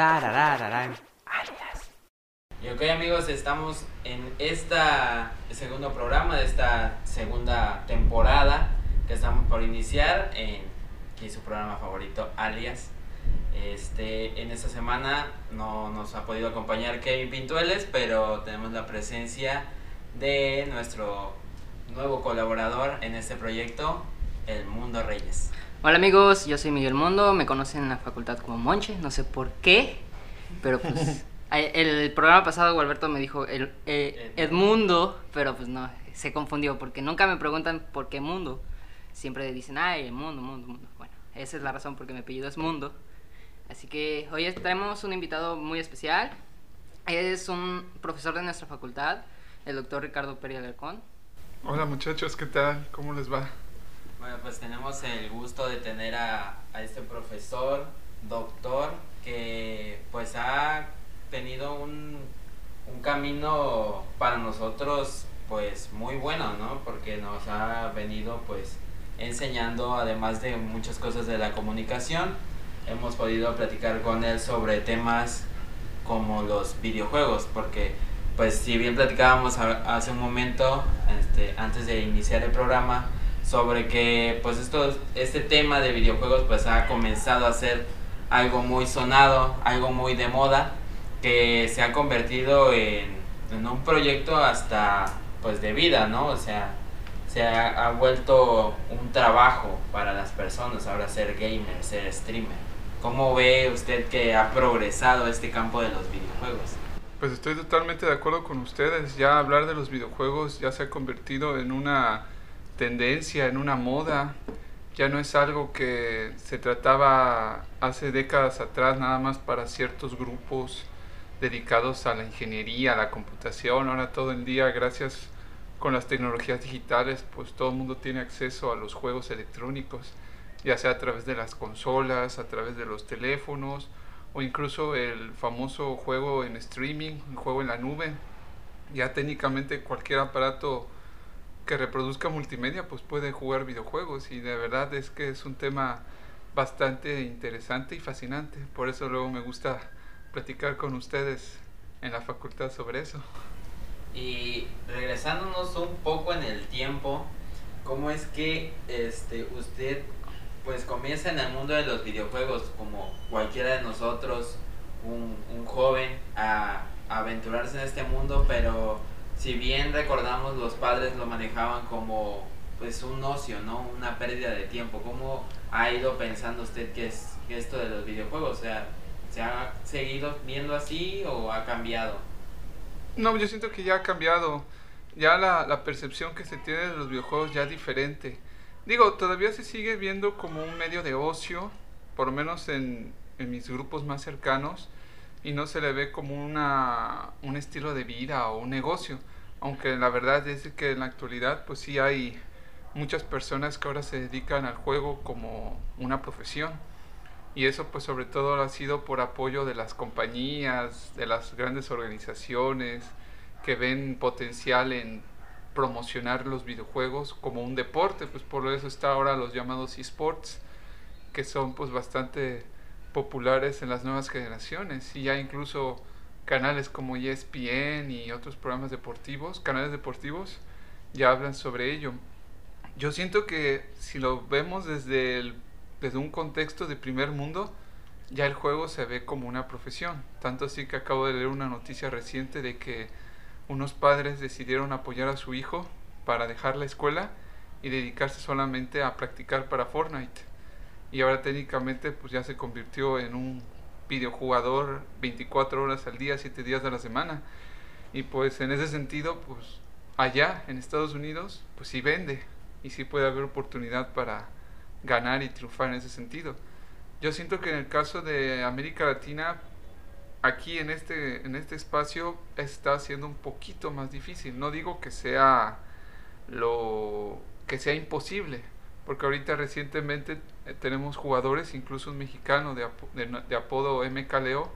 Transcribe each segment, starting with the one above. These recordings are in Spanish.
Tararararán. Alias. Y ok amigos, estamos en esta segundo programa de esta segunda temporada que estamos por iniciar en aquí su programa favorito, Alias. Este, en esta semana no nos ha podido acompañar Kevin Pintueles, pero tenemos la presencia de nuestro nuevo colaborador en este proyecto, El Mundo Reyes. Hola amigos, yo soy Miguel Mundo, me conocen en la facultad como Monche, no sé por qué, pero pues el programa pasado Gualberto me dijo el, eh, Edmundo, pero pues no, se confundió porque nunca me preguntan por qué mundo, siempre dicen, ay, mundo, mundo, mundo. Bueno, esa es la razón porque mi apellido es Mundo. Así que hoy tenemos un invitado muy especial, es un profesor de nuestra facultad, el doctor Ricardo Peri Alarcón. Hola muchachos, ¿qué tal? ¿Cómo les va? Bueno, pues tenemos el gusto de tener a, a este profesor, doctor, que pues ha tenido un, un camino para nosotros pues muy bueno, ¿no? Porque nos ha venido pues enseñando además de muchas cosas de la comunicación. Hemos podido platicar con él sobre temas como los videojuegos, porque pues si bien platicábamos hace un momento, este, antes de iniciar el programa, sobre que pues esto, este tema de videojuegos pues ha comenzado a ser algo muy sonado, algo muy de moda, que se ha convertido en, en un proyecto hasta pues de vida, ¿no? O sea, se ha, ha vuelto un trabajo para las personas ahora ser gamer, ser streamer. ¿Cómo ve usted que ha progresado este campo de los videojuegos? Pues estoy totalmente de acuerdo con ustedes. Ya hablar de los videojuegos ya se ha convertido en una tendencia, en una moda. Ya no es algo que se trataba hace décadas atrás nada más para ciertos grupos dedicados a la ingeniería, a la computación. Ahora todo el día, gracias con las tecnologías digitales, pues todo el mundo tiene acceso a los juegos electrónicos, ya sea a través de las consolas, a través de los teléfonos o incluso el famoso juego en streaming, un juego en la nube. Ya técnicamente cualquier aparato que reproduzca multimedia pues puede jugar videojuegos y de verdad es que es un tema bastante interesante y fascinante. Por eso luego me gusta platicar con ustedes en la facultad sobre eso. Y regresándonos un poco en el tiempo, ¿cómo es que este usted pues comienza en el mundo de los videojuegos como cualquiera de nosotros, un, joven, a aventurarse en este mundo, pero si bien recordamos los padres lo manejaban como pues un ocio, ¿no? Una pérdida de tiempo. ¿Cómo ha ido pensando usted que es esto de los videojuegos? O sea, ¿se ha seguido viendo así o ha cambiado? No, yo siento que ya ha cambiado. Ya la, la percepción que se tiene de los videojuegos ya es diferente. Digo, todavía se sigue viendo como un medio de ocio, por lo menos en, en mis grupos más cercanos, y no se le ve como una, un estilo de vida o un negocio. Aunque la verdad es que en la actualidad, pues sí hay muchas personas que ahora se dedican al juego como una profesión. Y eso pues sobre todo ha sido por apoyo de las compañías, de las grandes organizaciones que ven potencial en promocionar los videojuegos como un deporte, pues por eso está ahora los llamados esports, que son pues bastante populares en las nuevas generaciones y ya incluso canales como ESPN y otros programas deportivos, canales deportivos ya hablan sobre ello. Yo siento que si lo vemos desde desde un contexto de primer mundo, ya el juego se ve como una profesión. Tanto así que acabo de leer una noticia reciente de que unos padres decidieron apoyar a su hijo para dejar la escuela y dedicarse solamente a practicar para Fortnite. Y ahora técnicamente pues ya se convirtió en un videojugador 24 horas al día, 7 días de la semana. Y pues en ese sentido, pues allá en Estados Unidos, pues sí vende y sí puede haber oportunidad para ganar y triunfar en ese sentido. Yo siento que en el caso de América Latina, aquí en este, en este espacio está siendo un poquito más difícil. No digo que sea lo que sea imposible, porque ahorita recientemente tenemos jugadores, incluso un mexicano de, de, de apodo MK Leo,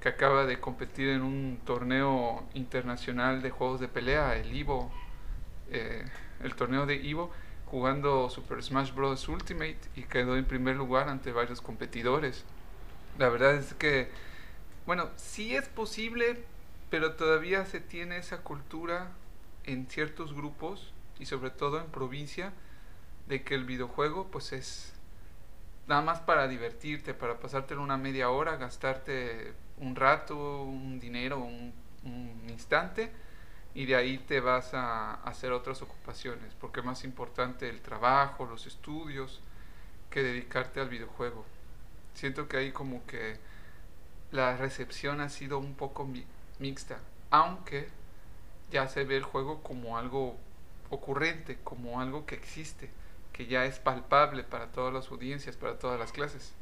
que acaba de competir en un torneo internacional de juegos de pelea, el Ivo, eh, el torneo de Ivo, jugando Super Smash Bros. Ultimate y quedó en primer lugar ante varios competidores. La verdad es que bueno, sí es posible, pero todavía se tiene esa cultura en ciertos grupos y sobre todo en provincia de que el videojuego pues es nada más para divertirte, para pasarte una media hora, gastarte un rato, un dinero, un, instante y de ahí te vas a hacer otras ocupaciones, porque es más importante el trabajo, los estudios, que dedicarte al videojuego. Siento que ahí como que la recepción ha sido un poco mixta, aunque ya se ve el juego como algo ocurrente, como algo que existe, que ya es palpable para todas las audiencias, para todas las clases.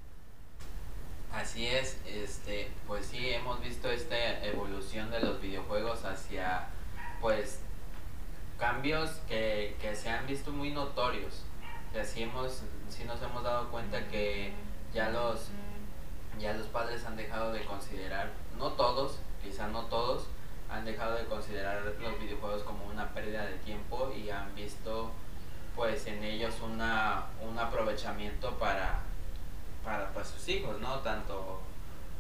Así es, este, pues sí, hemos visto esta evolución de los videojuegos hacia pues cambios que, se han visto muy notorios. Y así hemos, sí nos hemos dado cuenta que ya los, ya los padres han dejado de considerar, no todos, quizá no todos, han dejado de considerar los videojuegos como una pérdida de tiempo y han visto pues en ellos una, un aprovechamiento para, para pues, sus hijos, ¿no? Tanto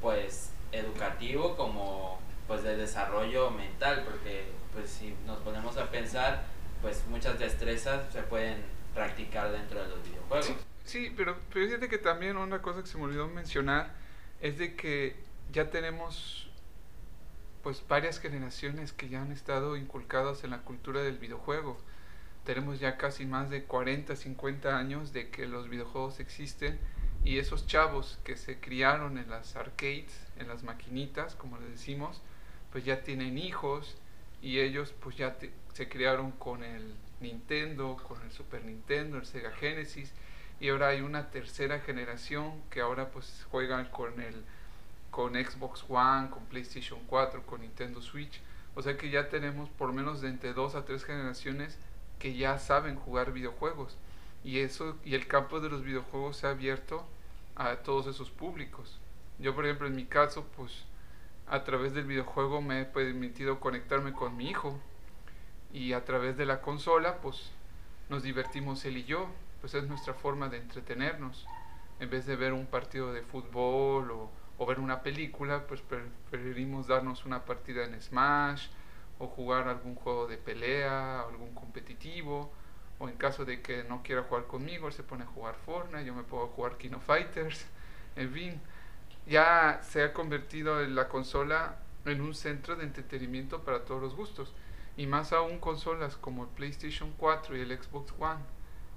pues educativo como pues de desarrollo mental, porque pues si nos ponemos a pensar, pues muchas destrezas se pueden practicar dentro de los videojuegos. Sí, pero, pero que también una cosa que se me olvidó mencionar es de que ya tenemos pues varias generaciones que ya han estado inculcadas en la cultura del videojuego. Tenemos ya casi más de 40, 50 años de que los videojuegos existen y esos chavos que se criaron en las arcades, en las maquinitas, como le decimos, pues ya tienen hijos y ellos pues ya se criaron con el Nintendo, con el Super Nintendo, el Sega Genesis y ahora hay una tercera generación que ahora pues juegan con el con Xbox One, con PlayStation 4, con Nintendo Switch. O sea que ya tenemos por menos de entre dos a tres generaciones que ya saben jugar videojuegos. Y eso y el campo de los videojuegos se ha abierto a todos esos públicos. Yo por ejemplo en mi caso pues a través del videojuego me he permitido conectarme con mi hijo y a través de la consola pues nos divertimos él y yo, pues es nuestra forma de entretenernos. En vez de ver un partido de fútbol o, ver una película, pues preferimos darnos una partida en Smash o jugar algún juego de pelea, algún competitivo, o en caso de que no quiera jugar conmigo, él se pone a jugar Fortnite, yo me puedo jugar Kino Fighters, en fin ya se ha convertido en la consola en un centro de entretenimiento para todos los gustos. Y más aún consolas como el PlayStation 4 y el Xbox One,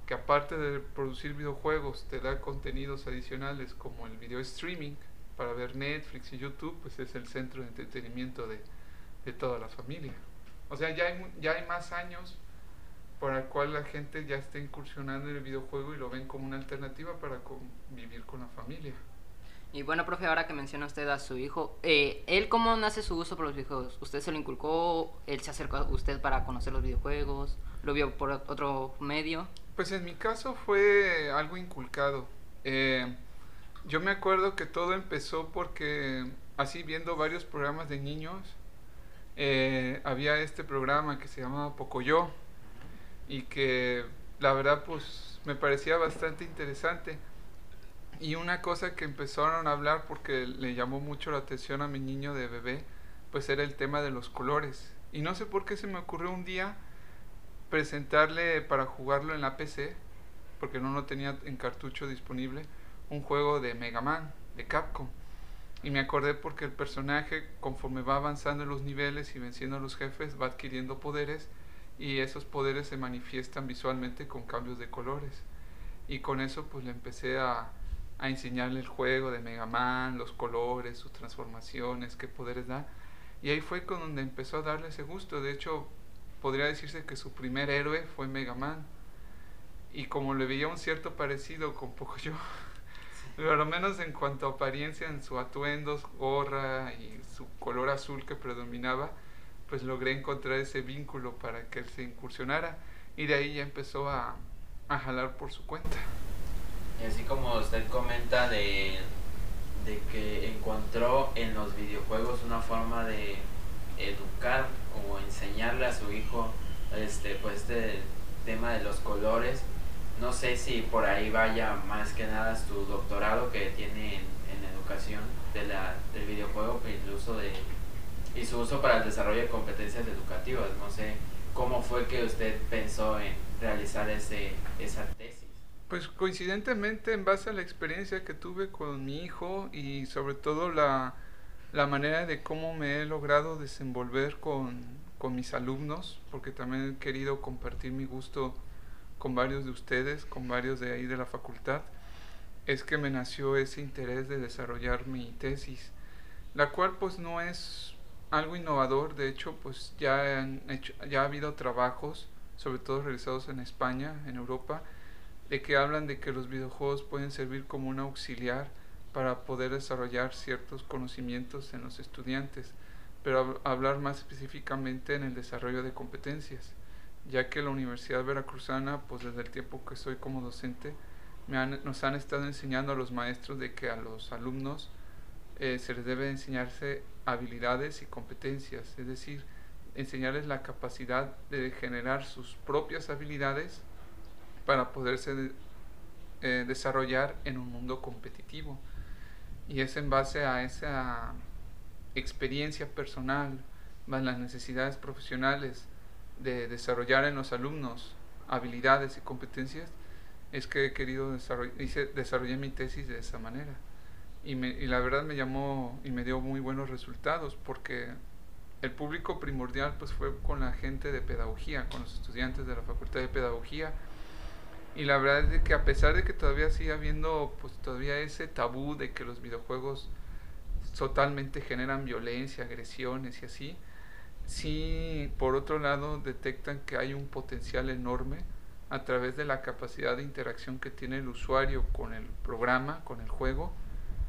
que aparte de producir videojuegos te da contenidos adicionales como el video streaming para ver Netflix y YouTube, pues es el centro de entretenimiento de, de toda la familia. O sea, ya hay, ya hay más años por el cual la gente ya está incursionando en el videojuego y lo ven como una alternativa para convivir con la familia. Y bueno, profe, ahora que menciona usted a su hijo, eh, ¿él cómo nace su gusto por los videojuegos? ¿Usted se lo inculcó? ¿Él se acercó a usted para conocer los videojuegos? ¿Lo vio por otro medio? Pues en mi caso fue algo inculcado. Eh, yo me acuerdo que todo empezó porque, así viendo varios programas de niños, eh, había este programa que se llamaba Pocoyo y que la verdad pues me parecía bastante interesante y una cosa que empezaron a hablar porque le llamó mucho la atención a mi niño de bebé, pues era el tema de los colores. Y no sé por qué se me ocurrió un día presentarle para jugarlo en la PC, porque no lo tenía en cartucho disponible, un juego de Mega Man, de Capcom. Y me acordé porque el personaje, conforme va avanzando en los niveles y venciendo a los jefes, va adquiriendo poderes y esos poderes se manifiestan visualmente con cambios de colores. Y con eso pues le empecé a, a enseñarle el juego de Mega Man, los colores, sus transformaciones, qué poderes da. Y ahí fue con donde empezó a darle ese gusto. De hecho, podría decirse que su primer héroe fue Mega Man. Y como le veía un cierto parecido con poco yo, pero menos en cuanto a apariencia, en su atuendo, gorra y su color azul que predominaba, pues logré encontrar ese vínculo para que él se incursionara. Y de ahí ya empezó a, a jalar por su cuenta. Y así como usted comenta de, de que encontró en los videojuegos una forma de educar o enseñarle a su hijo este pues este tema de los colores no sé si por ahí vaya más que nada su doctorado que tiene en, educación de la, del videojuego y de y su uso para el desarrollo de competencias educativas. No sé cómo fue que usted pensó en realizar ese, esa tesis. Pues coincidentemente en base a la experiencia que tuve con mi hijo y sobre todo la, la manera de cómo me he logrado desenvolver con, con mis alumnos, porque también he querido compartir mi gusto con varios de ustedes, con varios de ahí de la facultad, es que me nació ese interés de desarrollar mi tesis, la cual pues no es algo innovador, de hecho pues ya, han hecho, ya ha habido trabajos, sobre todo realizados en España, en Europa, de que hablan de que los videojuegos pueden servir como un auxiliar para poder desarrollar ciertos conocimientos en los estudiantes, pero hablar más específicamente en el desarrollo de competencias, ya que la Universidad Veracruzana, pues desde el tiempo que soy como docente, me han, nos han estado enseñando a los maestros de que a los alumnos eh, se les debe enseñarse habilidades y competencias, es decir, enseñarles la capacidad de generar sus propias habilidades para poderse eh, desarrollar en un mundo competitivo. Y es en base a esa experiencia personal, más las necesidades profesionales de desarrollar en los alumnos habilidades y competencias, es que he querido desarrollar, hice, desarrollé mi tesis de esa manera. Y, me, y la verdad me llamó y me dio muy buenos resultados porque el público primordial pues fue con la gente de pedagogía, con los estudiantes de la Facultad de Pedagogía. Y la verdad es que a pesar de que todavía sigue habiendo pues todavía ese tabú de que los videojuegos totalmente generan violencia, agresiones y así, sí por otro lado detectan que hay un potencial enorme a través de la capacidad de interacción que tiene el usuario con el programa, con el juego,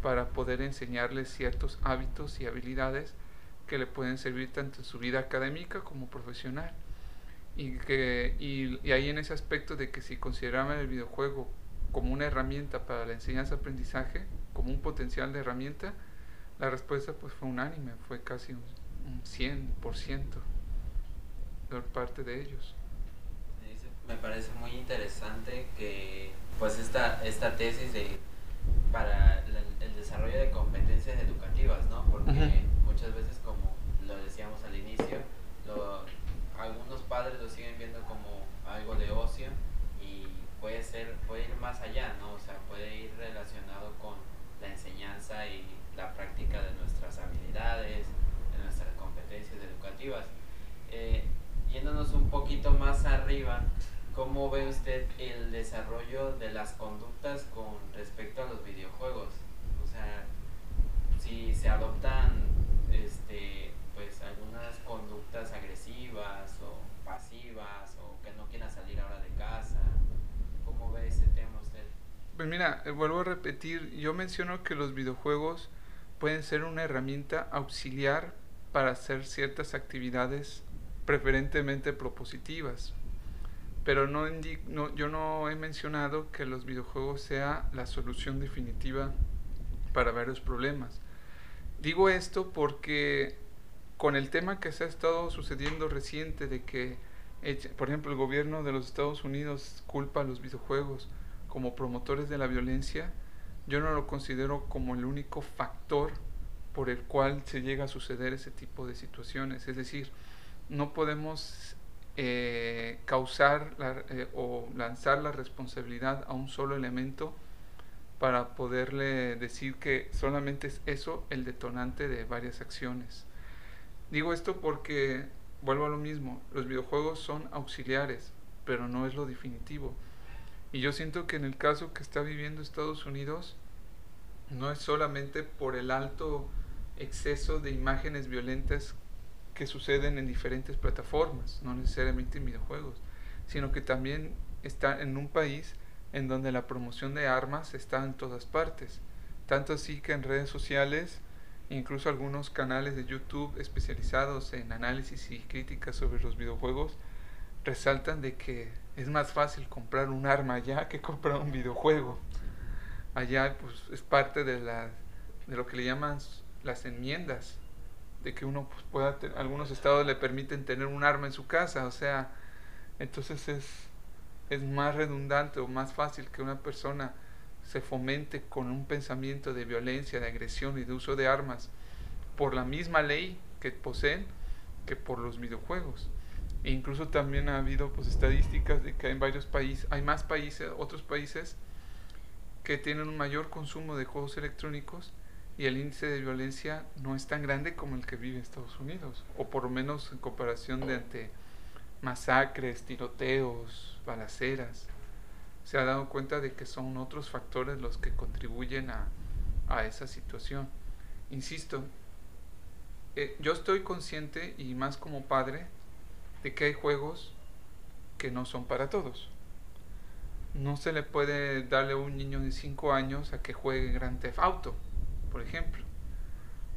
para poder enseñarles ciertos hábitos y habilidades que le pueden servir tanto en su vida académica como profesional. Y, que, y, y ahí en ese aspecto de que si consideraban el videojuego como una herramienta para la enseñanza-aprendizaje, como un potencial de herramienta, la respuesta pues fue unánime, fue casi un, un 100% por parte de ellos. Me parece muy interesante que pues esta, esta tesis de, para el, el desarrollo de competencias educativas, ¿no? Porque muchas veces, como lo decíamos al inicio, lo, algunos padres lo siguen viendo como algo de ocio y puede ser, puede ir más allá, ¿no? O sea, puede ir relacionado con la enseñanza y la práctica de nuestras habilidades, educativas. Eh, yéndonos un poquito más arriba, ¿cómo ve usted el desarrollo de las conductas con respecto a los videojuegos? O sea, si se adoptan este, pues algunas conductas agresivas o pasivas o que no quieran salir ahora de casa, ¿cómo ve ese tema usted? Pues mira, eh, vuelvo a repetir, yo menciono que los videojuegos pueden ser una herramienta auxiliar para hacer ciertas actividades preferentemente propositivas. Pero no, yo no he mencionado que los videojuegos sea la solución definitiva para varios problemas. Digo esto porque con el tema que se ha estado sucediendo reciente de que, por ejemplo, el gobierno de los Estados Unidos culpa a los videojuegos como promotores de la violencia, yo no lo considero como el único factor por el cual se llega a suceder ese tipo de situaciones. Es decir, no podemos eh, causar eh, o lanzar la responsabilidad a un solo elemento para poderle decir que solamente es eso el detonante de varias acciones. Digo esto porque, vuelvo a lo mismo, los videojuegos son auxiliares, pero no es lo definitivo. Y yo siento que en el caso que está viviendo Estados Unidos, no es solamente por el alto exceso de imágenes violentas que suceden en diferentes plataformas, no necesariamente en videojuegos, sino que también está en un país en donde la promoción de armas está en todas partes. Tanto así que en redes sociales, incluso algunos canales de YouTube especializados en análisis y críticas sobre los videojuegos, resaltan de que es más fácil comprar un arma allá que comprar un videojuego. Allá pues es parte de, la, de lo que le llaman las enmiendas, de que uno pues, pueda, algunos estados le permiten tener un arma en su casa, o sea, entonces es, es más redundante o más fácil que una persona se fomente con un pensamiento de violencia, de agresión y de uso de armas por la misma ley que poseen que por los videojuegos. E incluso también ha habido pues estadísticas de que hay varios países, hay más países, otros países que tienen un mayor consumo de juegos electrónicos y el índice de violencia no es tan grande como el que vive Estados Unidos, o por lo menos en comparación de ante masacres, tiroteos, balaceras se ha dado cuenta de que son otros factores los que contribuyen a, a esa situación. Insisto, eh, yo estoy consciente y más como padre de que hay juegos que no son para todos. No se le puede darle a un niño de 5 años a que juegue Grand Theft Auto, por ejemplo.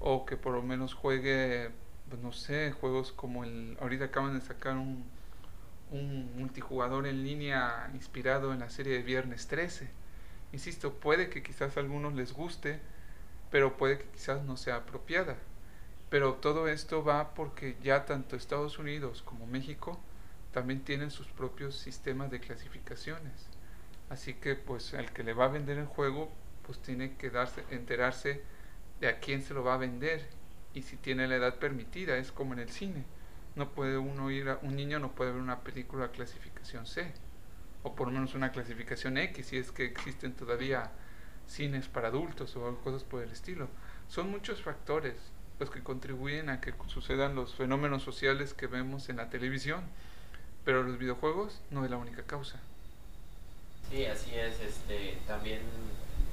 O que por lo menos juegue, pues no sé, juegos como el... Ahorita acaban de sacar un, multijugador en línea inspirado en la serie de Viernes 13. Insisto, puede que quizás a algunos les guste, pero puede que quizás no sea apropiada. Pero todo esto va porque ya tanto Estados Unidos como México también tienen sus propios sistemas de clasificaciones. Así que pues el que le va a vender el juego pues tiene que darse, enterarse de a quién se lo va a vender y si tiene la edad permitida, es como en el cine no puede uno ir a, un niño no puede ver una película clasificación C o por lo menos una clasificación X si es que existen todavía cines para adultos o cosas por el estilo. Son muchos factores los que contribuyen a que sucedan los fenómenos sociales que vemos en la televisión, pero los videojuegos no es la única causa. Sí, así es. Este, también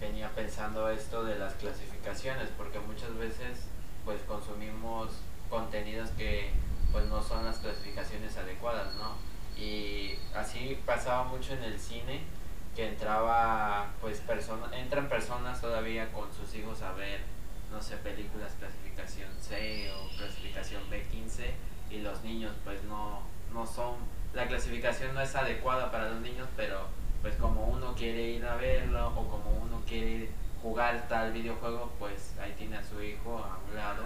venía pensando esto de las clasificaciones, porque muchas veces pues consumimos contenidos que pues no son las clasificaciones adecuadas, ¿no? Y así pasaba mucho en el cine que entraba pues personas entran personas todavía con sus hijos a ver no sé películas clasificación C o clasificación B15 y los niños pues no no son la clasificación no es adecuada para los niños pero pues como uno quiere ir a verlo o como uno quiere jugar tal videojuego pues ahí tiene a su hijo a un lado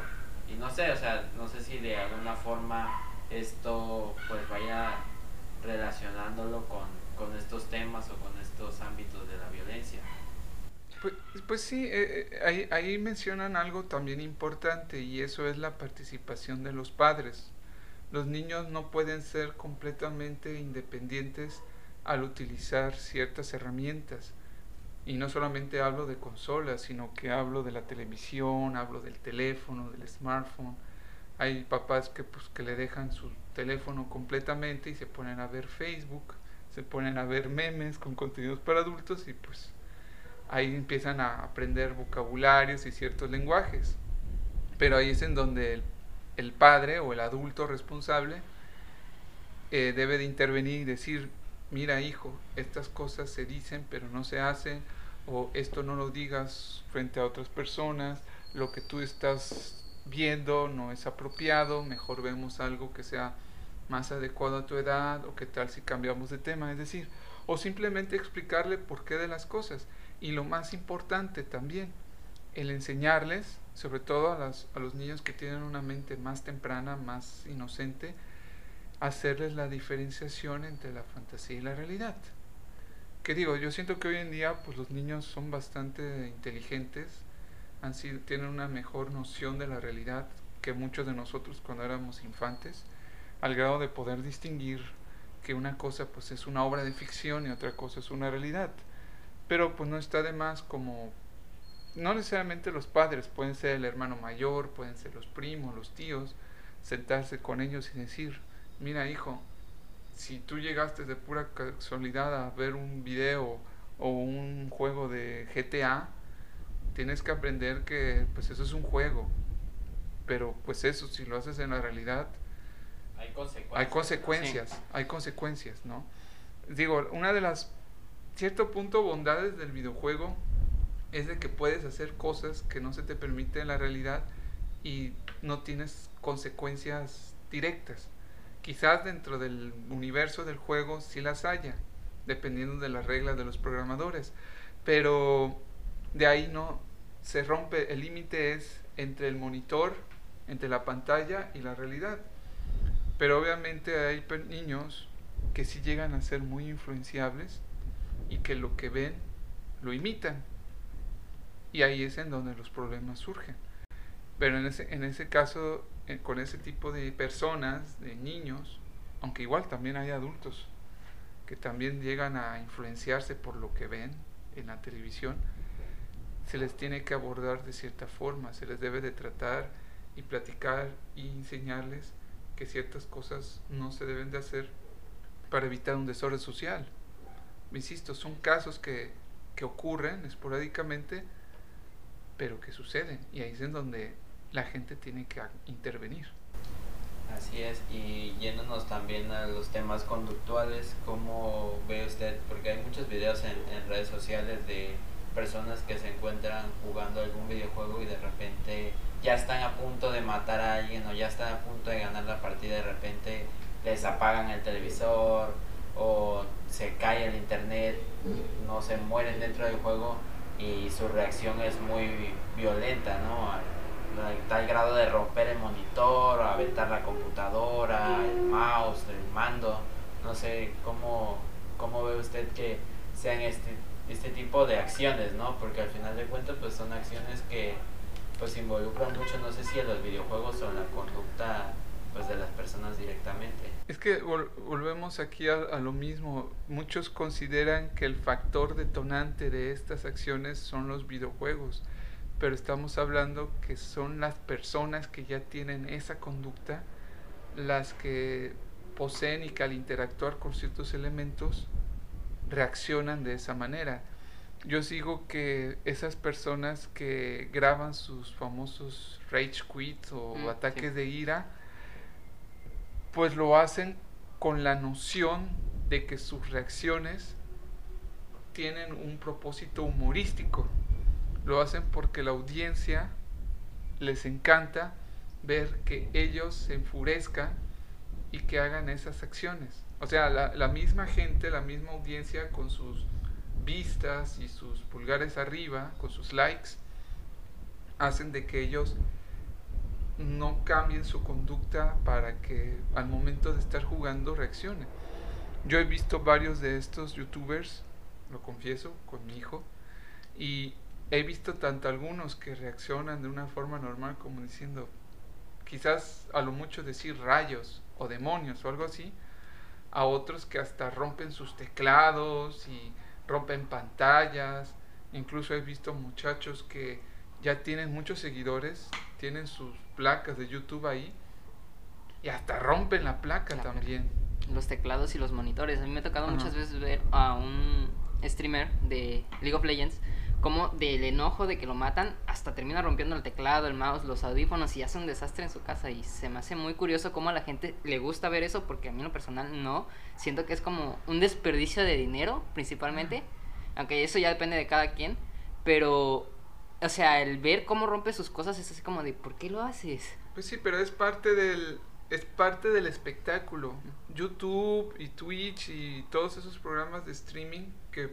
y no sé, o sea, no sé si de alguna forma esto pues vaya relacionándolo con, con estos temas o con estos ámbitos de la violencia. Pues, pues sí, eh, eh, ahí, ahí mencionan algo también importante y eso es la participación de los padres. Los niños no pueden ser completamente independientes al utilizar ciertas herramientas. Y no solamente hablo de consolas, sino que hablo de la televisión, hablo del teléfono, del smartphone. Hay papás que, pues, que le dejan su teléfono completamente y se ponen a ver Facebook, se ponen a ver memes con contenidos para adultos y pues ahí empiezan a aprender vocabularios y ciertos lenguajes. Pero ahí es en donde el, padre o el adulto responsable eh, debe de intervenir y decir, mira hijo, estas cosas se dicen pero no se hacen, o esto no lo digas frente a otras personas, lo que tú estás viendo no es apropiado, mejor vemos algo que sea más adecuado a tu edad, o qué tal si cambiamos de tema, es decir, o simplemente explicarle por qué de las cosas. Y lo más importante también, el enseñarles, sobre todo a, a los niños que tienen una mente más temprana, más inocente, hacerles la diferenciación entre la fantasía y la realidad. Que digo, yo siento que hoy en día pues los niños son bastante inteligentes, han sido, tienen una mejor noción de la realidad que muchos de nosotros cuando éramos infantes, al grado de poder distinguir que una cosa pues es una obra de ficción y otra cosa es una realidad. Pero pues no está de más como no necesariamente los padres, pueden ser el hermano mayor, pueden ser los primos, los tíos, sentarse con ellos y decir, mira hijo, si tú llegaste de pura casualidad a ver un video o un juego de GTA, tienes que aprender que pues eso es un juego. Pero pues eso, si lo haces en la realidad, hay consecuencias. Hay consecuencias, hay consecuencias, ¿no? Digo, una de las cierto punto bondades del videojuego es de que puedes hacer cosas que no se te permite en la realidad y no tienes consecuencias directas. Quizás dentro del universo del juego sí las haya, dependiendo de las reglas de los programadores, pero de ahí no se rompe, el límite es entre el monitor, entre la pantalla y la realidad. Pero obviamente hay niños que sí llegan a ser muy influenciables y que lo que ven lo imitan. Y ahí es en donde los problemas surgen. Pero en ese, en ese caso, con ese tipo de personas, de niños, aunque igual también hay adultos que también llegan a influenciarse por lo que ven en la televisión, se les tiene que abordar de cierta forma, se les debe de tratar y platicar y enseñarles que ciertas cosas no se deben de hacer para evitar un desorden social. Insisto, son casos que, que ocurren esporádicamente, pero que suceden y ahí es en donde la gente tiene que intervenir. Así es, y yéndonos también a los temas conductuales, ¿cómo ve usted? Porque hay muchos videos en, en redes sociales de personas que se encuentran jugando algún videojuego y de repente ya están a punto de matar a alguien o ya están a punto de ganar la partida, de repente les apagan el televisor o se cae el internet, no se mueren dentro del juego y su reacción es muy violenta, ¿no? Tal grado de romper el monitor, aventar la computadora, el mouse, el mando. No sé cómo, cómo ve usted que sean este, este tipo de acciones, ¿no? Porque al final de cuentas pues son acciones que pues involucran mucho, no sé si en los videojuegos o en la conducta pues de las personas directamente. Es que volvemos aquí a, a, lo mismo. Muchos consideran que el factor detonante de estas acciones son los videojuegos pero estamos hablando que son las personas que ya tienen esa conducta las que poseen y que al interactuar con ciertos elementos reaccionan de esa manera. Yo sigo que esas personas que graban sus famosos rage quits o mm, ataques de ira, pues lo hacen con la noción de que sus reacciones tienen un propósito humorístico lo hacen porque la audiencia les encanta ver que ellos se enfurezcan y que hagan esas acciones. O sea, la, misma gente, la misma audiencia con sus vistas y sus pulgares arriba, con sus likes, hacen de que ellos no cambien su conducta para que al momento de estar jugando reaccionen. Yo he visto varios de estos youtubers, lo confieso, con mi hijo, y he visto tanto algunos que reaccionan de una forma normal como diciendo, quizás a lo mucho decir rayos o demonios o algo así, a otros que hasta rompen sus teclados y rompen pantallas, incluso he visto muchachos que ya tienen muchos seguidores, tienen sus placas de YouTube ahí y hasta rompen la placa también. Los teclados y los monitores. A mí me ha tocado muchas veces ver a un streamer de League of Legends como del enojo de que lo matan hasta termina rompiendo el teclado, el mouse, los audífonos y hace un desastre en su casa. Y se me hace muy curioso cómo a la gente le gusta ver eso porque a mí en lo personal no, siento que es como un desperdicio de dinero principalmente, aunque eso ya depende de cada quien, pero o sea, el ver cómo rompe sus cosas es así como de ¿por qué lo haces? Pues sí, pero es parte del es parte del espectáculo. YouTube y Twitch y todos esos programas de streaming que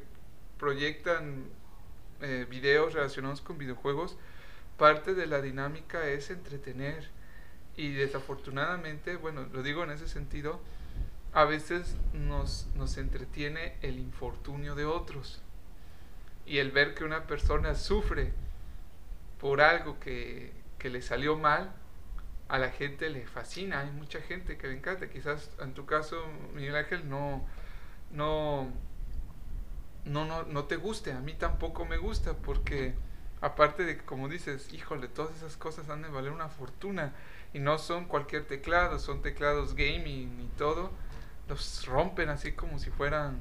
proyectan eh, videos relacionados con videojuegos, parte de la dinámica es entretener. Y desafortunadamente, bueno, lo digo en ese sentido, a veces nos, nos entretiene el infortunio de otros. Y el ver que una persona sufre por algo que, que le salió mal, a la gente le fascina. Hay mucha gente que le encanta. Quizás en tu caso, Miguel Ángel, no, no, no, no, no te guste, a mí tampoco me gusta porque aparte de que como dices, híjole, todas esas cosas han de valer una fortuna y no son cualquier teclado, son teclados gaming y todo, los rompen así como si fueran,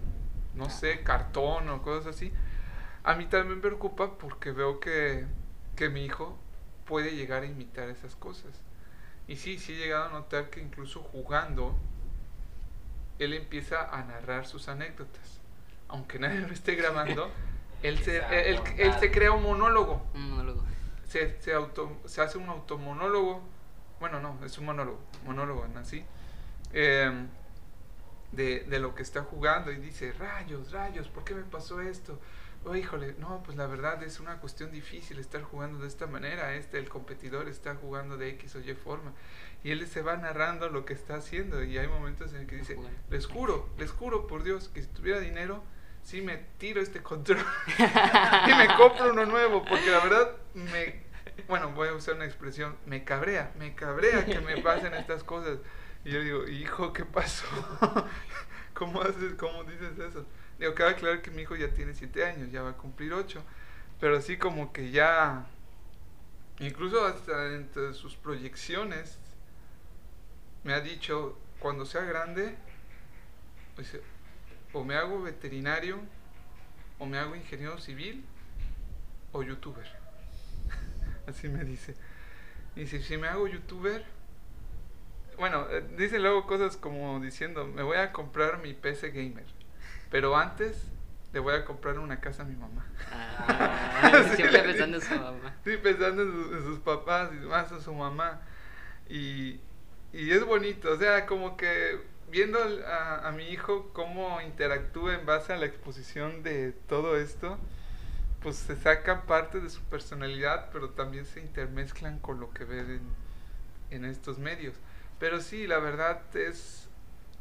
no sé, cartón o cosas así. A mí también me preocupa porque veo que, que mi hijo puede llegar a imitar esas cosas. Y sí, sí he llegado a notar que incluso jugando, él empieza a narrar sus anécdotas aunque nadie lo esté grabando, él se, él, se crea un monólogo. Un monólogo. Se, se, auto, se hace un automonólogo. Bueno, no, es un monólogo. Monólogo, así. Em, de, de, lo que está jugando y dice, rayos, rayos, ¿por qué me pasó esto? Oh, híjole, no, pues la verdad es una cuestión difícil estar jugando de esta manera. Este, el competidor está jugando de X o Y forma. Y él se va narrando lo que está haciendo. Y hay momentos en el que dice, les juro, les juro por Dios, que si tuviera dinero, sí me tiro este control y me compro uno nuevo, porque la verdad me, bueno, voy a usar una expresión, me cabrea, me cabrea que me pasen estas cosas. Y yo digo, hijo, ¿qué pasó? ¿Cómo haces, cómo dices eso? Digo, cabe aclarar que mi hijo ya tiene 7 años, ya va a cumplir 8, pero así como que ya, incluso hasta entre sus proyecciones, me ha dicho, cuando sea grande, o me hago veterinario, o me hago ingeniero civil, o youtuber. Así me dice. Y si, si me hago youtuber, bueno, eh, dice luego cosas como diciendo, me voy a comprar mi PC gamer, pero antes le voy a comprar una casa a mi mamá. Ah, Sí, siempre le pensando en su mamá. Sí, pensando en, su- en sus papás y más en su mamá. Y, y es bonito, o sea, como que viendo a, a mi hijo cómo interactúa en base a la exposición de todo esto, pues se sacan parte de su personalidad, pero también se intermezclan con lo que ven en, en estos medios. Pero sí, la verdad es,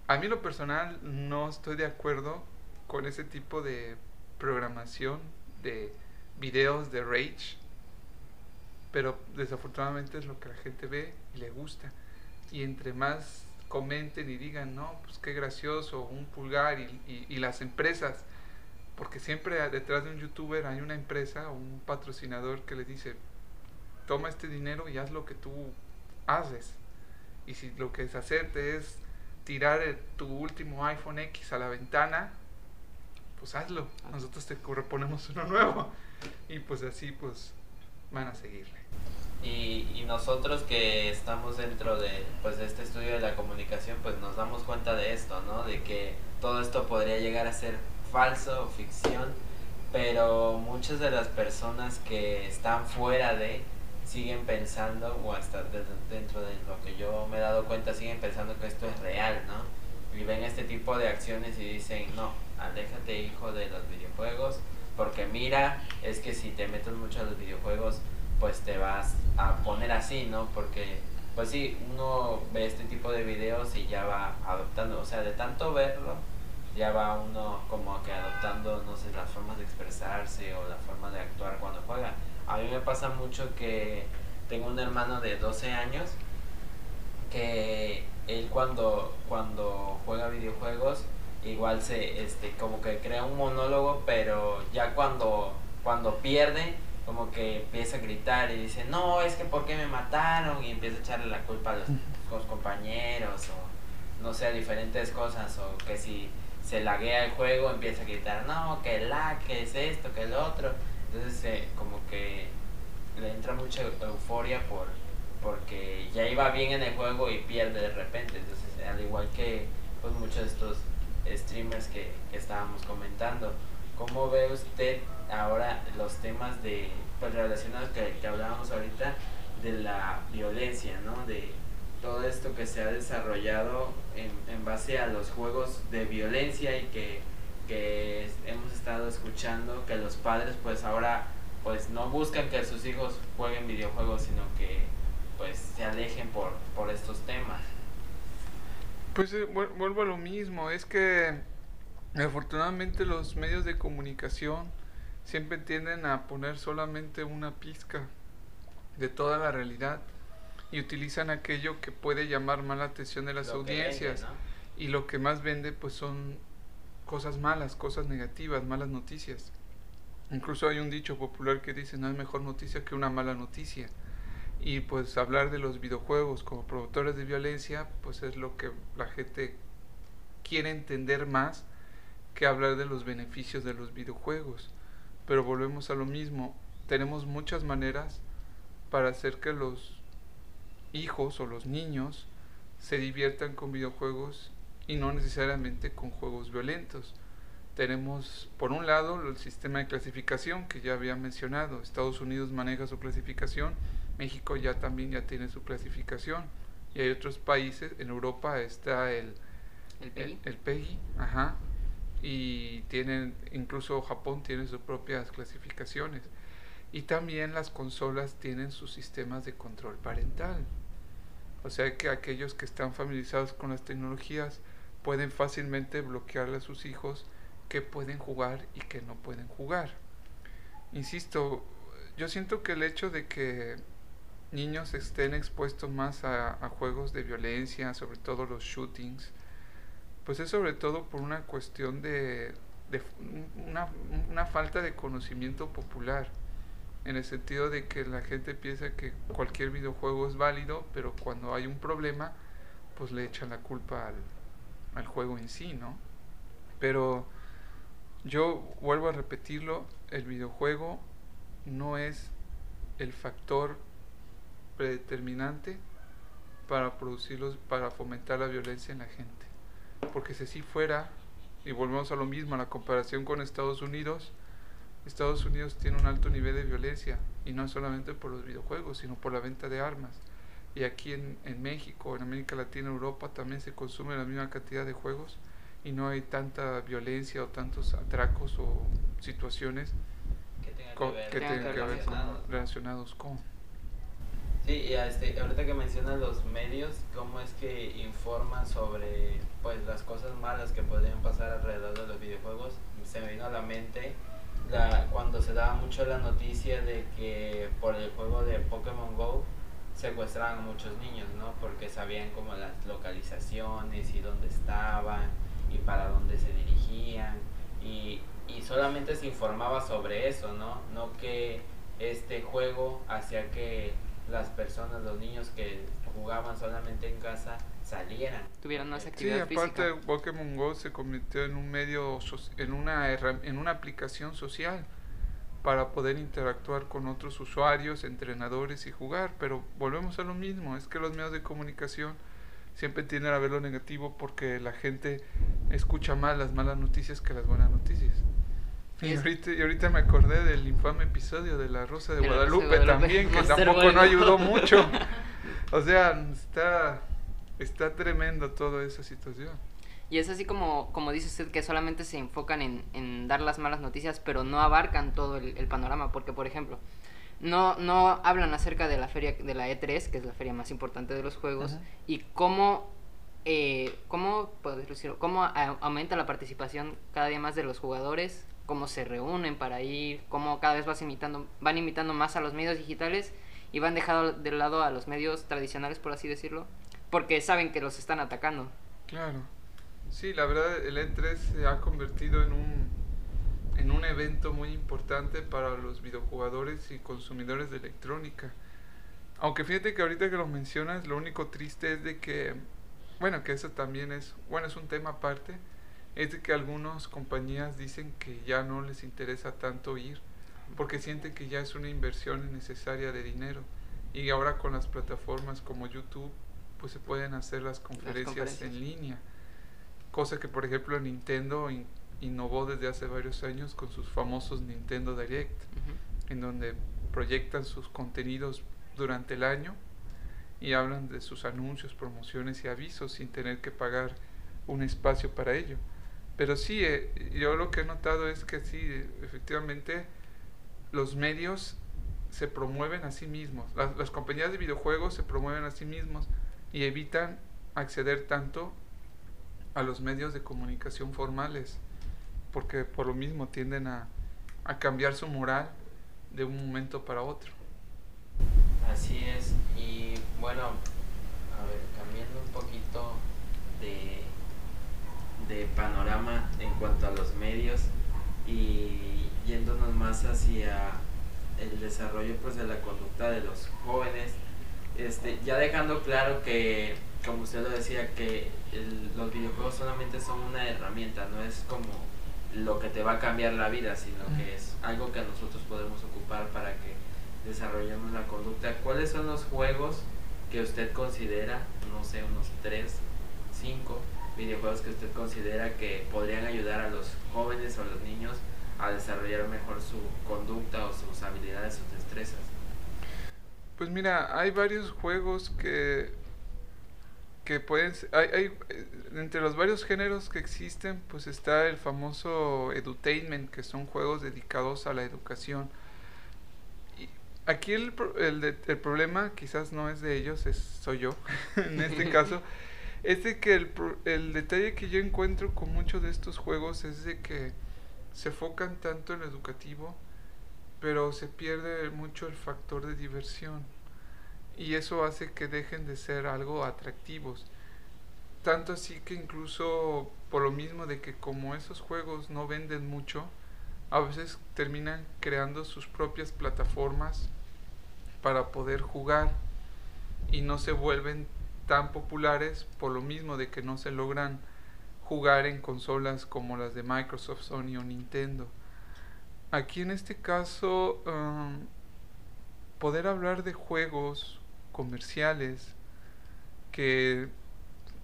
a mí lo personal no estoy de acuerdo con ese tipo de programación de videos de rage, pero desafortunadamente es lo que la gente ve y le gusta. Y entre más comenten y digan, no, pues qué gracioso, un pulgar y, y- y las empresas, porque siempre detrás de un youtuber hay una empresa o un patrocinador que le dice, toma este dinero y haz lo que tú haces. Y si lo que es hacerte es tirar el- tu último iPhone X a la ventana, pues hazlo. Nosotros te reponemos uno nuevo. Y pues así pues van a seguirle. Y, y nosotros que estamos dentro de, pues, de este estudio de la comunicación, pues nos damos cuenta de esto, ¿no? De que todo esto podría llegar a ser falso o ficción, pero muchas de las personas que están fuera de siguen pensando, o hasta de- dentro de lo que yo me he dado cuenta, siguen pensando que esto es real, ¿no? Y ven este tipo de acciones y dicen, no, aléjate hijo de los videojuegos, porque mira, es que si te metes mucho a los videojuegos, pues te vas a poner así, ¿no? Porque, pues sí, uno ve este tipo de videos y ya va adoptando, o sea, de tanto verlo, ya va uno como que adoptando, no sé, las formas de expresarse o la forma de actuar cuando juega. A mí me pasa mucho que tengo un hermano de 12 años que él cuando, cuando juega videojuegos igual se este como que crea un monólogo pero ya cuando cuando pierde como que empieza a gritar y dice no es que por qué me mataron y empieza a echarle la culpa a los, los compañeros o no sé diferentes cosas o que si se laguea el juego empieza a gritar no que lag que es esto que el otro entonces eh, como que le entra mucha euforia por porque ya iba bien en el juego y pierde de repente. Entonces al igual que pues muchos de estos streamers que, que estábamos comentando cómo ve usted ahora los temas de pues relacionados que, que hablábamos ahorita de la violencia no de todo esto que se ha desarrollado en, en base a los juegos de violencia y que, que hemos estado escuchando que los padres pues ahora pues no buscan que sus hijos jueguen videojuegos sino que pues se alejen por, por estos temas. Pues eh, vuel- vuelvo a lo mismo, es que afortunadamente los medios de comunicación siempre tienden a poner solamente una pizca de toda la realidad y utilizan aquello que puede llamar más la atención de las Lo que vende, audiencias ¿no? y lo que más vende pues son cosas malas, cosas negativas, malas noticias. Incluso hay un dicho popular que dice no hay mejor noticia que una mala noticia. Y pues hablar de los videojuegos como productores de violencia, pues es lo que la gente quiere entender más que hablar de los beneficios de los videojuegos. Pero volvemos a lo mismo, tenemos muchas maneras para hacer que los hijos o los niños se diviertan con videojuegos y no necesariamente con juegos violentos. Tenemos, por un lado, el sistema de clasificación que ya había mencionado. Estados Unidos maneja su clasificación, México ya también ya tiene su clasificación. Y hay otros países, en Europa está el, El el, el PEGI, ajá. Y tienen, incluso Japón tiene sus propias clasificaciones. Y también las consolas tienen sus sistemas de control parental. O sea que aquellos que están familiarizados con las tecnologías pueden fácilmente bloquearle a sus hijos qué pueden jugar y qué no pueden jugar. Insisto, yo siento que el hecho de que niños estén expuestos más a, a juegos de violencia, sobre todo los shootings, pues es sobre todo por una cuestión de, de una, una falta de conocimiento popular en el sentido de que la gente piensa que cualquier videojuego es válido, pero cuando hay un problema, pues le echan la culpa al, al juego en sí, ¿no? Pero yo vuelvo a repetirlo, el videojuego no es el factor predeterminante para producirlos, para fomentar la violencia en la gente. Porque si así fuera, y volvemos a lo mismo, a la comparación con Estados Unidos, Estados Unidos tiene un alto nivel de violencia, y no solamente por los videojuegos, sino por la venta de armas. Y aquí en, en México, en América Latina, Europa, también se consume la misma cantidad de juegos y no hay tanta violencia o tantos atracos o situaciones Que tengan que ver, que tengan que ver relacionados con. Sí, y este, ahorita que mencionas los medios, ¿cómo es que informan sobre pues las cosas malas que podrían pasar alrededor de los videojuegos? Se me vino a la mente la, cuando se daba mucho la noticia de que por el juego de Pokémon Go secuestraban a muchos niños, ¿no? Porque sabían como las localizaciones y dónde estaban y para dónde se dirigían y, y solamente se informaba sobre eso, ¿no? No que este juego hacía que las personas, los niños que jugaban solamente en casa salieran. Tuvieron más Sí, actividad aparte física. Pokémon Go se convirtió en un medio, en una, en una aplicación social para poder interactuar con otros usuarios, entrenadores y jugar, pero volvemos a lo mismo, es que los medios de comunicación siempre tienden a ver lo negativo porque la gente escucha más las malas noticias que las buenas noticias. Y ahorita, y ahorita me acordé del infame episodio de La Rosa de Rosa Guadalupe, también, que Monster tampoco no ayudó mucho. O sea, está, está tremendo toda esa situación. Y es así como, como dice usted, que solamente se enfocan en, en dar las malas noticias, pero no abarcan todo el, el panorama. Porque, por ejemplo, no, no hablan acerca de la feria de la E3, que es la feria más importante de los juegos, y cómo, eh, cómo, puedo decirlo, cómo aumenta la participación cada día más de los jugadores, cómo se reúnen para ir, cómo cada vez vas imitando, van imitando más a los medios digitales y van dejando de lado a los medios tradicionales, por así decirlo, porque saben que los están atacando. Claro. Sí, la verdad el E3 se ha convertido en un en un evento muy importante para los videojugadores y consumidores de electrónica. Aunque fíjate que ahorita que lo mencionas, lo único triste es de que bueno, que eso también es, bueno, es un tema aparte, es de que algunas compañías dicen que ya no les interesa tanto ir porque sienten que ya es una inversión innecesaria de dinero y ahora con las plataformas como YouTube pues se pueden hacer las conferencias, conferencias. en línea cosa que por ejemplo Nintendo in- innovó desde hace varios años con sus famosos Nintendo Direct en donde proyectan sus contenidos durante el año y hablan de sus anuncios, promociones y avisos sin tener que pagar un espacio para ello. Pero sí, eh, yo lo que he notado es que sí, efectivamente, los medios se promueven a sí mismos. Las, las compañías de videojuegos se promueven a sí mismos y evitan acceder tanto a los medios de comunicación formales, porque por lo mismo tienden a, a cambiar su moral de un momento para otro. Así es, y bueno, a ver, cambiando un poquito de, de panorama en cuanto a los medios y yéndonos más hacia el desarrollo pues de la conducta de los jóvenes, este, ya dejando claro que, como usted lo decía, que el- los videojuegos solamente son una herramienta, no es como lo que te va a cambiar la vida, sino que es algo que nosotros podemos ocupar para que desarrollemos la conducta. ¿Cuáles son los juegos que usted considera, no sé, unos 3, 5 videojuegos que usted considera que podrían ayudar a los jóvenes o a los niños a desarrollar mejor su conducta o sus habilidades, sus destrezas? Pues mira, hay varios juegos que que pueden hay, hay eh, entre los varios géneros que existen, pues está el famoso edutainment, que son juegos dedicados a la educación. Y aquí el, el, el problema quizás no es de ellos, es soy yo en este caso, Es de que el, el detalle que yo encuentro con muchos de estos juegos es de que se enfocan tanto en lo educativo, pero se pierde mucho el factor de diversión. Y eso hace que dejen de ser algo atractivos. Tanto así que incluso por lo mismo de que como esos juegos no venden mucho, a veces terminan creando sus propias plataformas para poder jugar y no se vuelven tan populares por lo mismo de que no se logran jugar en consolas como las de Microsoft, Sony o Nintendo. Aquí en este caso, um, poder hablar de juegos comerciales que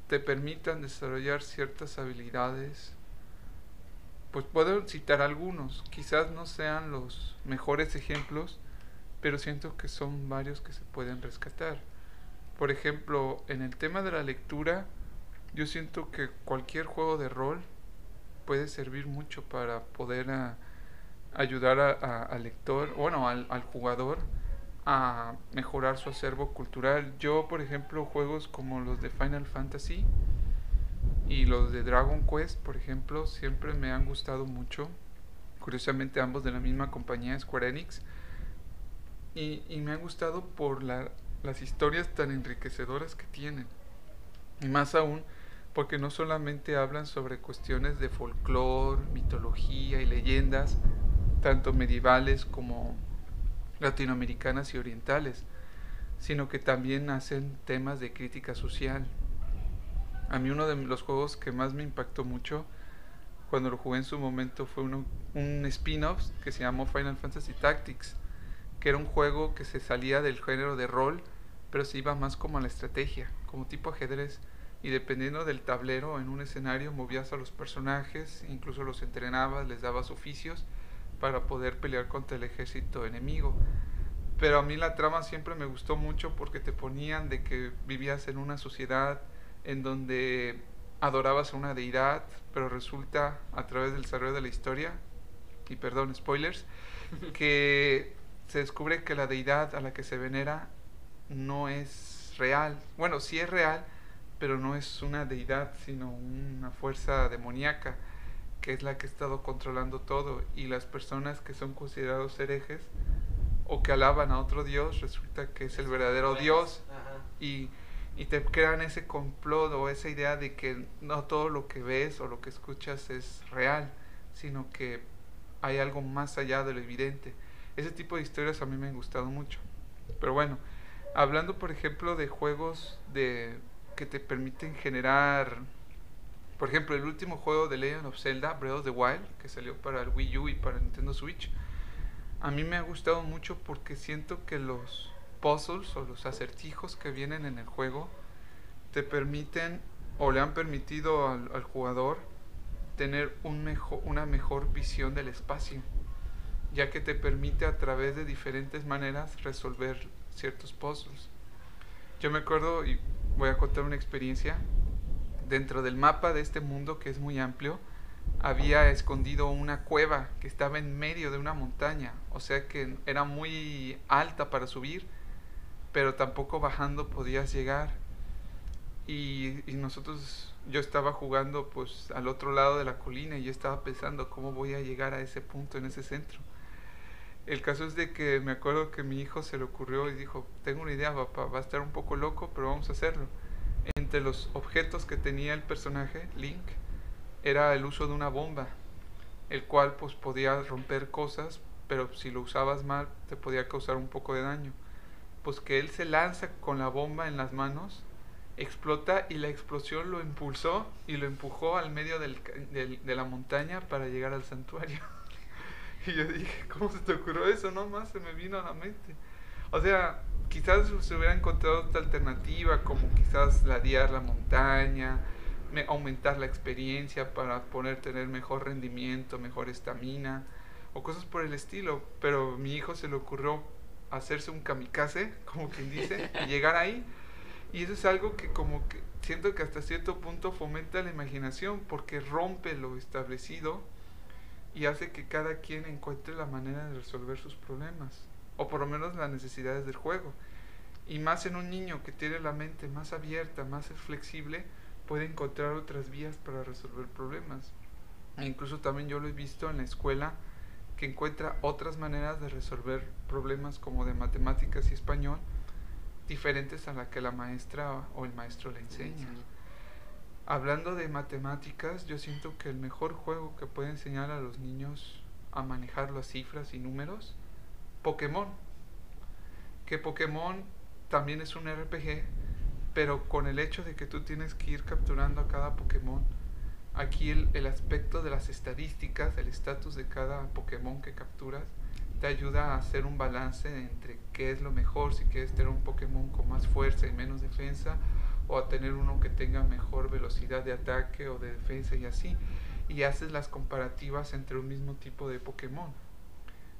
te permitan desarrollar ciertas habilidades, pues puedo citar algunos, quizás no sean los mejores ejemplos, pero siento que son varios que se pueden rescatar. Por ejemplo, en el tema de la lectura, yo siento que cualquier juego de rol puede servir mucho para poder ah, ayudar al lector, bueno, al, jugador a mejorar su acervo cultural. Yo, por ejemplo, juegos como los de Final Fantasy y los de Dragon Quest, por ejemplo, siempre me han gustado mucho. Curiosamente, ambos de la misma compañía, Square Enix. Y me han gustado por la, las historias tan enriquecedoras que tienen. Y más aún porque no solamente hablan sobre cuestiones de folclore, mitología y leyendas, tanto medievales como latinoamericanas y orientales, sino que también hacen temas de crítica social. A mí uno de los juegos que más me impactó mucho cuando lo jugué en su momento fue uno, un spin-off que se llamó Final Fantasy Tactics, que era un juego que se salía del género de rol, pero se iba más como a la estrategia, como tipo ajedrez. Y dependiendo del tablero en un escenario movías a los personajes, incluso los entrenabas, les dabas oficios para poder pelear contra el ejército enemigo. Pero a mí la trama siempre me gustó mucho porque te ponían de que vivías en una sociedad en donde adorabas a una deidad, pero resulta a través del desarrollo de la historia, y perdón, spoilers, que se descubre que la deidad a la que se venera no es real. Bueno, sí es real, pero no es una deidad, sino una fuerza demoníaca que es la que ha estado controlando todo. Y las personas que son considerados herejes o que alaban a otro Dios, resulta que es el verdadero Dios. Y, y te crean ese complot o esa idea de que no todo lo que ves o lo que escuchas es real, sino que hay algo más allá de lo evidente. Ese tipo de historias a mí me han gustado mucho. Pero bueno, hablando por ejemplo de juegos de que te permiten generar por ejemplo, el último juego de Legend of Zelda, Breath of the Wild, que salió para el Wii U y para Nintendo Switch, a mí me ha gustado mucho porque siento que los puzzles o los acertijos que vienen en el juego te permiten o le han permitido al, jugador tener un una mejor visión del espacio ya que te permite a través de diferentes maneras resolver ciertos puzzles. Yo me acuerdo, y voy a contar una experiencia, dentro del mapa de este mundo que es muy amplio, había escondido una cueva que estaba en medio de una montaña, o sea que era muy alta para subir, pero tampoco bajando podías llegar. Y, y nosotros, yo estaba jugando pues al otro lado de la colina y yo estaba pensando cómo voy a llegar a ese punto, en ese centro. El caso es de que me acuerdo que mi hijo se le ocurrió y dijo, tengo una idea, papá, va a estar un poco loco, pero vamos a hacerlo. Entre los objetos que tenía el personaje, Link, era el uso de una bomba, el cual pues podía romper cosas, pero si lo usabas mal te podía causar un poco de daño. Pues que él se lanza con la bomba en las manos, explota y la explosión lo impulsó y lo empujó al medio del, del, de la montaña para llegar al santuario. Y yo dije, ¿cómo se te ocurrió eso? Nomás se me vino a la mente. O sea, quizás se hubiera encontrado otra alternativa, como quizás ladear la montaña, me, aumentar la experiencia para poder tener mejor rendimiento, mejor estamina, o cosas por el estilo. Pero a mi hijo se le ocurrió hacerse un kamikaze, como quien dice, y llegar ahí. Y eso es algo que como que siento que hasta cierto punto fomenta la imaginación, porque rompe lo establecido y hace que cada quien encuentre la manera de resolver sus problemas, o por lo menos las necesidades del juego. Y más en un niño que tiene la mente más abierta, más flexible, puede encontrar otras vías para resolver problemas. E incluso también yo lo he visto en la escuela que encuentra otras maneras de resolver problemas como de matemáticas y español diferentes a la que la maestra o el maestro le enseña. Hablando de matemáticas, yo siento que el mejor juego que puede enseñar a los niños a manejar las cifras y números, Pokémon. Que Pokémon también es un RPG, pero con el hecho de que tú tienes que ir capturando a cada Pokémon, aquí el, el aspecto de las estadísticas, el estatus de cada Pokémon que capturas, te ayuda a hacer un balance entre qué es lo mejor, si quieres tener un Pokémon con más fuerza y menos defensa, o a tener uno que tenga mejor velocidad de ataque o de defensa y así. Y haces las comparativas entre un mismo tipo de Pokémon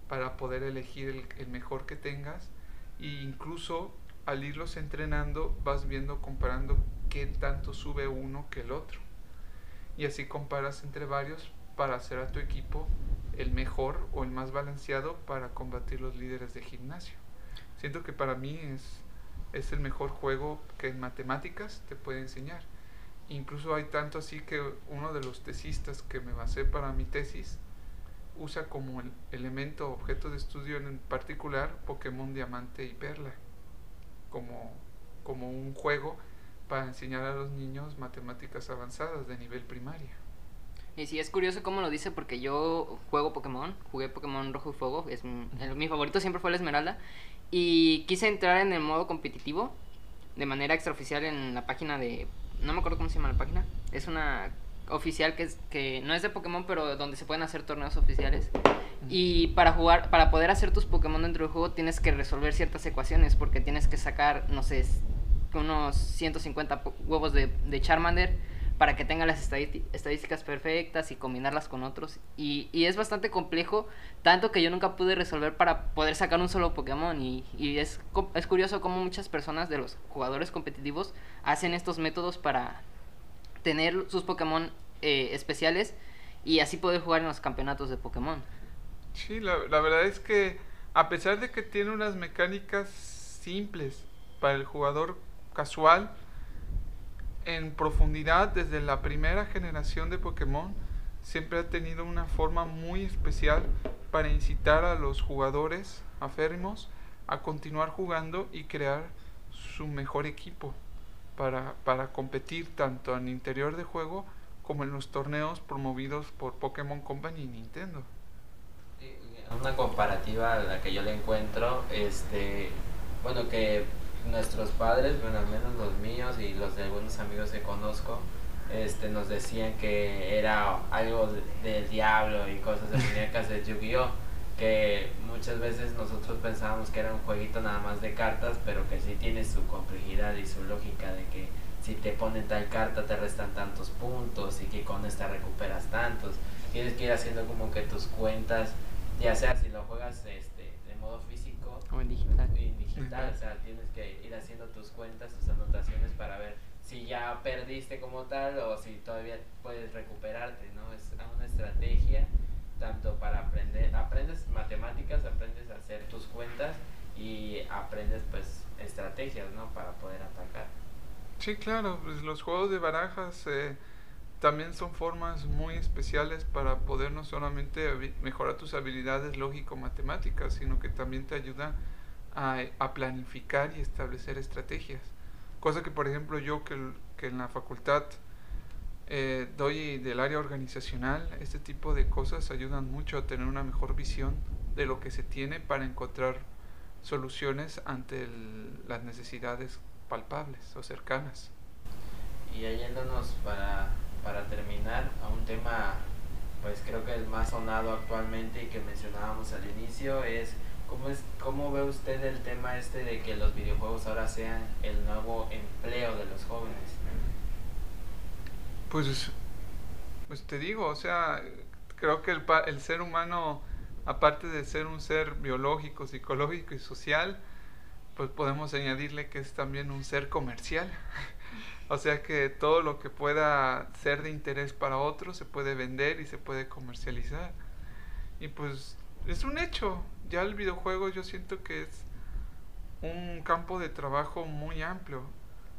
para poder elegir el, mejor que tengas. E incluso al irlos entrenando vas viendo, comparando qué tanto sube uno que el otro. Y así comparas entre varios para hacer a tu equipo el mejor o el más balanceado para combatir los líderes de gimnasio. Siento que para mí es, es el mejor juego que en matemáticas te puede enseñar. Incluso hay tanto así que uno de los tesistas que me basé para mi tesis usa como el elemento objeto de estudio en particular Pokémon Diamante y Perla como, como un juego para enseñar a los niños matemáticas avanzadas de nivel primaria. Y sí, es curioso cómo lo dice porque yo juego Pokémon, jugué Pokémon Rojo y Fuego, es mi, el- mi favorito siempre fue la Esmeralda, y quise entrar en el modo competitivo de manera extraoficial en la página de, no me acuerdo cómo se llama la página, es una oficial que, es, que no es de Pokémon, pero donde se pueden hacer torneos oficiales. Y para jugar, para poder hacer tus Pokémon dentro del juego tienes que resolver ciertas ecuaciones porque tienes que sacar, no sé, unos 150 po- huevos de, de Charmander para que tenga las estadísti- estadísticas perfectas y combinarlas con otros. Y, y es bastante complejo, tanto que yo nunca pude resolver para poder sacar un solo Pokémon. Y, y es, es curioso cómo muchas personas de los jugadores competitivos hacen estos métodos para tener sus Pokémon eh, especiales y así poder jugar en los campeonatos de Pokémon. Sí, la verdad es que a pesar de que tiene unas mecánicas simples para el jugador casual, en profundidad desde la primera generación de Pokémon siempre ha tenido una forma muy especial para incitar a los jugadores aférrimos a continuar jugando y crear su mejor equipo para, para competir tanto en interior de juego como en los torneos promovidos por Pokémon Company y Nintendo. Sí, Una comparativa a la que yo le encuentro, este, bueno, que nuestros padres, bueno, al menos los míos y los de algunos amigos que conozco, este, nos decían que era algo de- del diablo y cosas de muñecas de Yu-Gi-Oh! Que muchas veces nosotros pensábamos que era un jueguito nada más de cartas, pero que sí tiene su complejidad y su lógica de que si te ponen tal carta te restan tantos puntos y que con esta recuperas tantos. Tienes que ir haciendo como que tus cuentas, ya sea si lo juegas este, O en digital. y digital, o sea, tienes que ir haciendo tus cuentas, tus anotaciones para ver si ya perdiste como tal o si todavía puedes recuperarte, ¿no? Es una estrategia tanto para aprender, aprendes matemáticas, aprendes a hacer tus cuentas y aprendes pues estrategias, ¿no? Para poder atacar. Sí, claro, pues los juegos de barajas eh, también son formas muy especiales para poder no solamente mejorar tus habilidades lógico-matemáticas, sino que también te ayuda a, a planificar y establecer estrategias. Cosa que, por ejemplo, yo que, que en la facultad eh, doy del área organizacional, este tipo de cosas ayudan mucho a tener una mejor visión de lo que se tiene para encontrar soluciones ante el- las necesidades palpables o cercanas. Y yéndonos para, para terminar a un tema, pues creo que el más sonado actualmente y que mencionábamos al inicio es cómo, es, cómo ve usted el tema este de que los videojuegos ahora sean el nuevo empleo de los jóvenes. Pues, pues te digo, o sea, creo que el, el ser humano, aparte de ser un ser biológico, psicológico y social, pues podemos añadirle que es también un ser comercial. O sea que todo lo que pueda ser de interés para otros se puede vender y se puede comercializar. Y pues es un hecho, ya el videojuego yo siento que es un campo de trabajo muy amplio.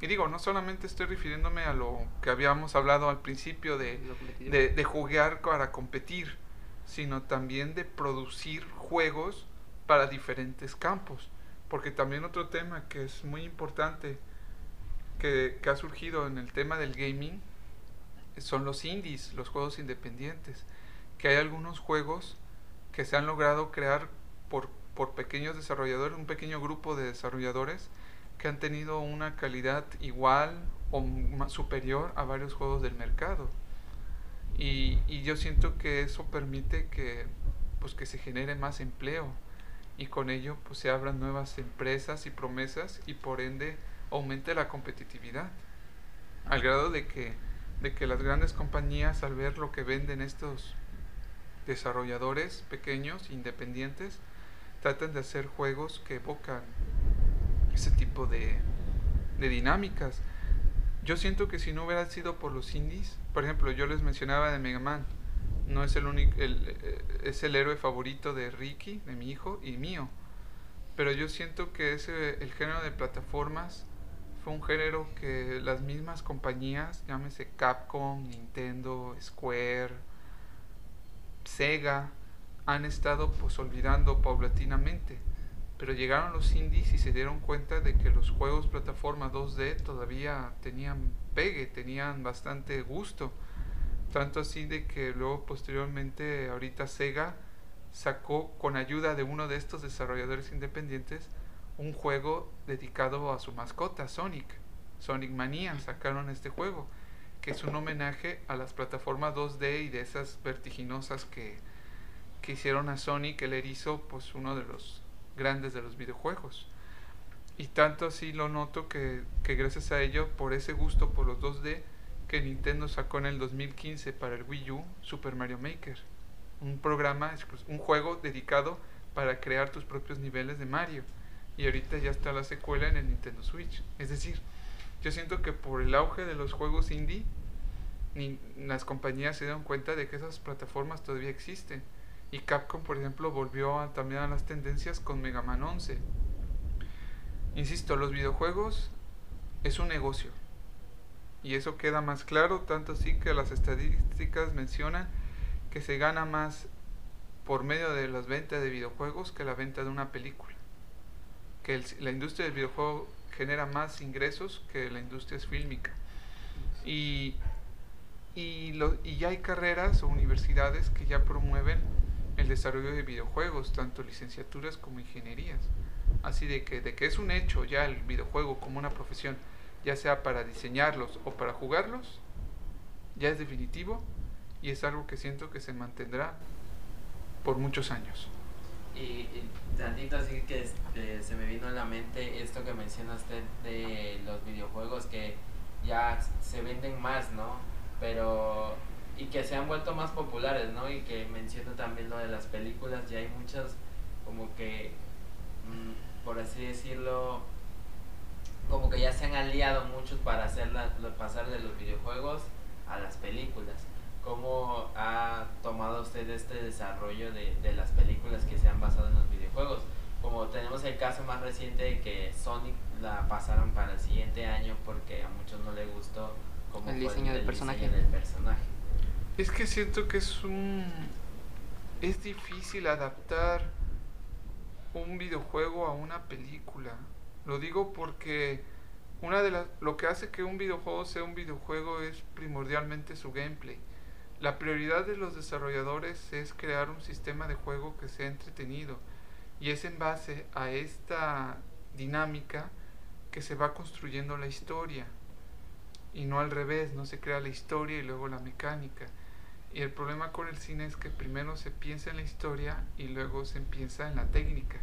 Y digo, no solamente estoy refiriéndome a lo que habíamos hablado al principio de, de, de jugar para competir, sino también de producir juegos para diferentes campos. Porque también otro tema que es muy importante que, ha surgido en el tema del gaming son los indies, los juegos independientes. Que hay algunos juegos que se han logrado crear por, por pequeños desarrolladores, un pequeño grupo de desarrolladores que han tenido una calidad igual o superior a varios juegos del mercado. Y, y yo siento que eso permite que, pues, que se genere más empleo y con ello pues, se abran nuevas empresas y promesas y por ende aumente la competitividad. Al grado de que, de que las grandes compañías al ver lo que venden estos desarrolladores pequeños, independientes, tratan de hacer juegos que evocan ese tipo de, de dinámicas. Yo siento que si no hubiera sido por los indies, por ejemplo, yo les mencionaba de Mega Man, no es el único, el, eh, es el héroe favorito de Ricky, de mi hijo y mío. Pero yo siento que ese, el género de plataformas fue un género que las mismas compañías, llámese Capcom, Nintendo, Square, Sega, han estado pues olvidando paulatinamente. Pero llegaron los indies y se dieron cuenta de que los juegos plataforma 2D todavía tenían pegue, tenían bastante gusto. Tanto así de que luego posteriormente ahorita Sega sacó con ayuda de uno de estos desarrolladores independientes un juego dedicado a su mascota, Sonic. Sonic Mania sacaron este juego, que es un homenaje a las plataformas 2D y de esas vertiginosas que, que hicieron a Sonic el erizo, pues uno de los grandes de los videojuegos. Y tanto así lo noto que, que gracias a ello, por ese gusto por los 2D, que Nintendo sacó en el 2015 para el Wii U Super Mario Maker. Un programa, un juego dedicado para crear tus propios niveles de Mario. Y ahorita ya está la secuela en el Nintendo Switch. Es decir, yo siento que por el auge de los juegos indie, las compañías se dieron cuenta de que esas plataformas todavía existen. Y Capcom, por ejemplo, volvió a- también a las tendencias con Mega Man 11. Insisto, los videojuegos es un negocio. Y eso queda más claro, tanto así que las estadísticas mencionan que se gana más por medio de las ventas de videojuegos que la venta de una película. Que la industria del videojuego genera más ingresos que la industria fílmica. Y, y ya hay carreras o universidades que ya promueven el desarrollo de videojuegos, tanto licenciaturas como ingenierías. Así de que, de que es un hecho ya el videojuego como una profesión, ya sea para diseñarlos o para jugarlos, ya es definitivo y es algo que siento que se mantendrá por muchos años. Y, tantito así que este, se me vino a la mente esto que menciona usted de los videojuegos que ya se venden más, ¿no? Pero y que se han vuelto más populares, ¿no? Y que menciona también lo de las películas, ya hay muchas como que mm, por así decirlo como que ya se han aliado muchos para hacer la- pasar de los videojuegos a las películas. ¿Cómo ha tomado usted este desarrollo de, de las películas que se han basado en los videojuegos? Como tenemos el caso más reciente de que Sonic la pasaron para el siguiente año porque a muchos no les gustó cómo El fue diseño del el personaje. diseño del personaje. Es que siento que es un... Es difícil adaptar un videojuego a una película. Lo digo porque una de las lo que hace que un videojuego sea un videojuego es primordialmente su gameplay. La prioridad de los desarrolladores es crear un sistema de juego que sea entretenido y es en base a esta dinámica que se va construyendo la historia y no al revés, no se crea la historia y luego la mecánica. Y el problema con el cine es que primero se piensa en la historia y luego se piensa en la técnica.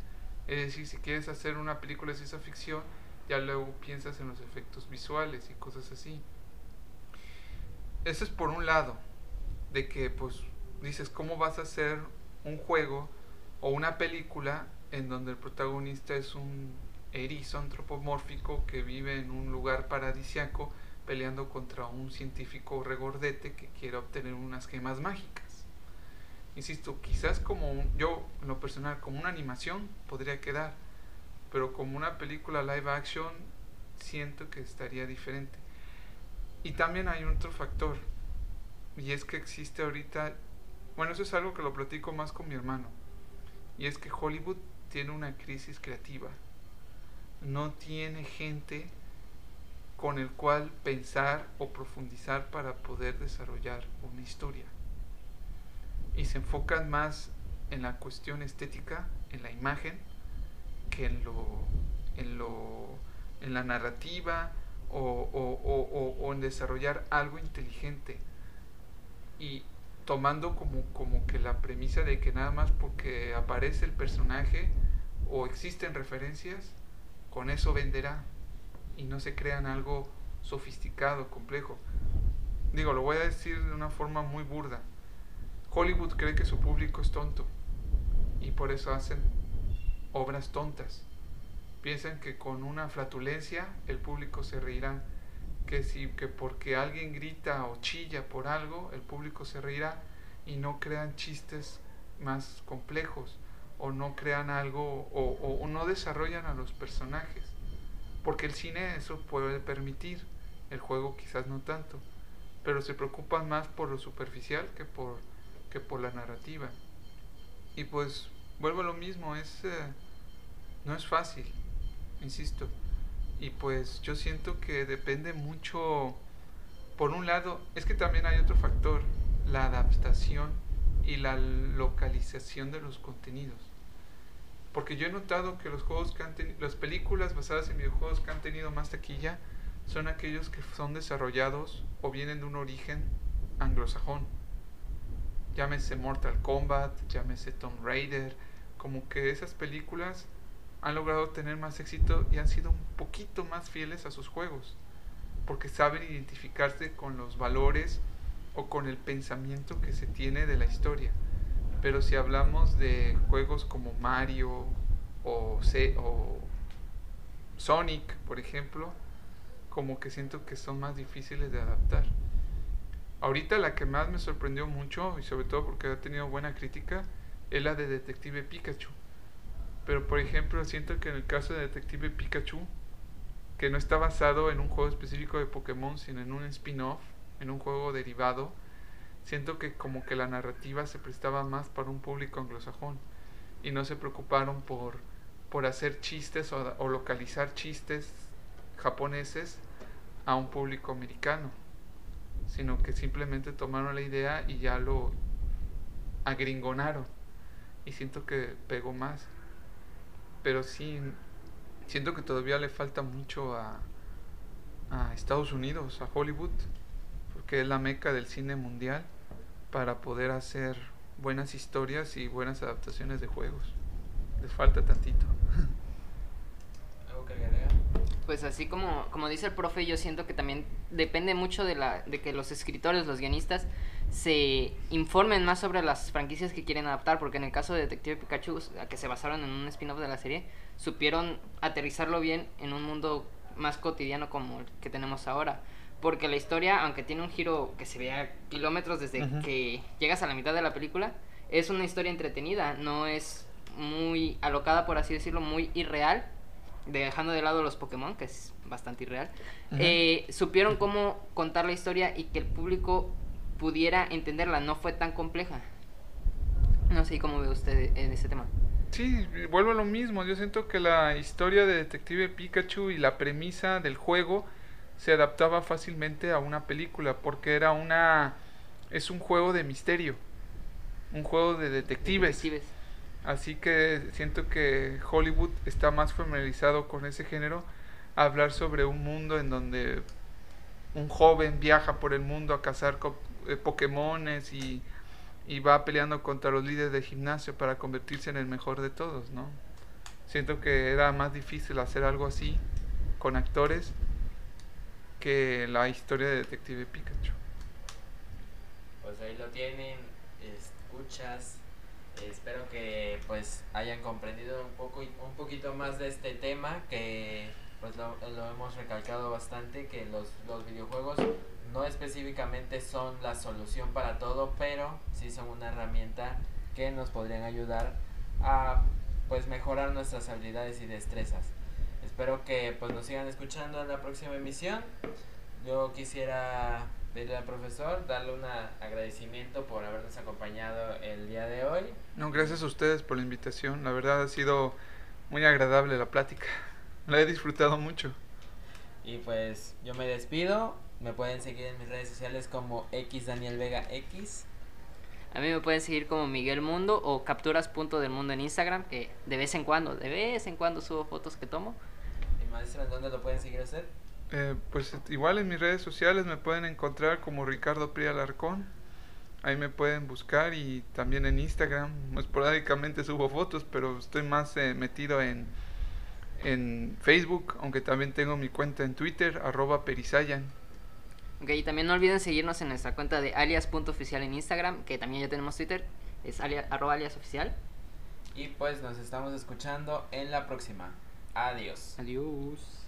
Es decir, si quieres hacer una película de ciencia ficción, ya luego piensas en los efectos visuales y cosas así. Eso es por un lado, de que pues dices, ¿cómo vas a hacer un juego o una película en donde el protagonista es un erizo antropomórfico que vive en un lugar paradisiaco peleando contra un científico regordete que quiere obtener unas gemas mágicas. Insisto, quizás como un- yo, en lo personal, como una animación podría quedar, pero como una película live action siento que estaría diferente. Y también hay otro factor, y es que existe ahorita, bueno, eso es algo que lo platico más con mi hermano, y es que Hollywood tiene una crisis creativa. No tiene gente con el cual pensar o profundizar para poder desarrollar una historia. Y se enfocan más en la cuestión estética, en la imagen, que en lo, en lo, en la narrativa o, o, o, en desarrollar algo inteligente. Y tomando como, como que la premisa de que nada más porque aparece el personaje o existen referencias, con eso venderá y no se crean algo sofisticado, complejo. Digo, lo voy a decir de una forma muy burda. Hollywood cree que su público es tonto y por eso hacen obras tontas. Piensan que con una flatulencia el público se reirá, que si que porque alguien grita o chilla por algo, el público se reirá y no crean chistes más complejos o no crean algo o, o no desarrollan a los personajes. Porque el cine eso puede permitir, el juego quizás no tanto, pero se preocupan más por lo superficial que por, que por la narrativa. Y pues vuelvo a lo mismo, es, eh, no es fácil, insisto. Y pues yo siento que depende mucho, por un lado, es que también hay otro factor, la adaptación y la localización de los contenidos. Porque yo he notado que los juegos que han las películas basadas en videojuegos que han tenido más taquilla son aquellos que son desarrollados o vienen de un origen anglosajón. Llámese Mortal Kombat, llámese Tomb Raider, como que esas películas han logrado tener más éxito y han sido un poquito más fieles a sus juegos, porque saben identificarse con los valores o con el pensamiento que se tiene de la historia. Pero si hablamos de juegos como Mario o, o Sonic, por ejemplo, como que siento que son más difíciles de adaptar. Ahorita la que más me sorprendió mucho, y sobre todo porque ha tenido buena crítica, es la de Detective Pikachu. Pero por ejemplo, siento que en el caso de Detective Pikachu, que no está basado en un juego específico de Pokémon, sino en un spin-off, en un juego derivado, siento que como que la narrativa se prestaba más para un público anglosajón y no se preocuparon por, por hacer chistes o, o localizar chistes japoneses a un público americano, sino que simplemente tomaron la idea y ya lo agringonaron y siento que pegó más. Pero sí, siento que todavía le falta mucho a, a Estados Unidos, a Hollywood, porque es la meca del cine mundial para poder hacer buenas historias y buenas adaptaciones de juegos. Les falta tantito. ¿Algo que Pues así como, como dice el profe, yo siento que también depende mucho de, la, de que los escritores, los guionistas, se informen más sobre las franquicias que quieren adaptar, porque en el caso de Detective Pikachu, que se basaron en un spin-off de la serie, supieron aterrizarlo bien en un mundo más cotidiano como el que tenemos ahora. Porque la historia, aunque tiene un giro que se ve a kilómetros desde que llegas a la mitad de la película, es una historia entretenida, no es muy alocada, por así decirlo, muy irreal, dejando de lado los Pokémon, que es bastante irreal. Eh, supieron cómo contar la historia y que el público pudiera entenderla, no fue tan compleja. No sé cómo ve usted en ese tema. Sí, vuelvo a lo mismo. Yo siento que la historia de Detective Pikachu y la premisa del juego se adaptaba fácilmente a una película porque era una es un juego de misterio, un juego de detectives. Así que siento que Hollywood está más familiarizado con ese género, hablar sobre un mundo en donde un joven viaja por el mundo a cazar eh, Pokémones y, y va peleando contra los líderes de gimnasio para convertirse en el mejor de todos, ¿no? Siento que era más difícil hacer algo así con actores que la historia de Detective Pikachu. Pues ahí lo tienen, escuchas. Espero que pues hayan comprendido un poco un poquito más de este tema que pues lo, lo hemos recalcado bastante que los, los videojuegos no específicamente son la solución para todo, pero sí son una herramienta que nos podrían ayudar a pues mejorar nuestras habilidades y destrezas. Espero que pues nos sigan escuchando en la próxima emisión. Yo quisiera pedirle al profesor darle un agradecimiento por habernos acompañado el día de hoy. No, gracias a ustedes por la invitación. La verdad ha sido muy agradable la plática. La he disfrutado mucho. Y pues yo me despido. Me pueden seguir en mis redes sociales como X Daniel Vega X. A mí me pueden seguir como Miguel Mundo o capturas punto del mundo en Instagram, que de vez en cuando, de vez en cuando subo fotos que tomo. ¿Y maestro, en dónde lo pueden seguir usted? Eh, pues igual en mis redes sociales me pueden encontrar como Ricardo Pri Alarcón. Ahí me pueden buscar y también en Instagram. Esporádicamente subo fotos, pero estoy más eh, metido en, en Facebook, aunque también tengo mi cuenta en Twitter, arroba perisayan. Ok, y también no olviden seguirnos en nuestra cuenta de alias.oficial en Instagram, que también ya tenemos Twitter, es alias, arroba aliasoficial. Y pues nos estamos escuchando en la próxima. Adiós. Adiós.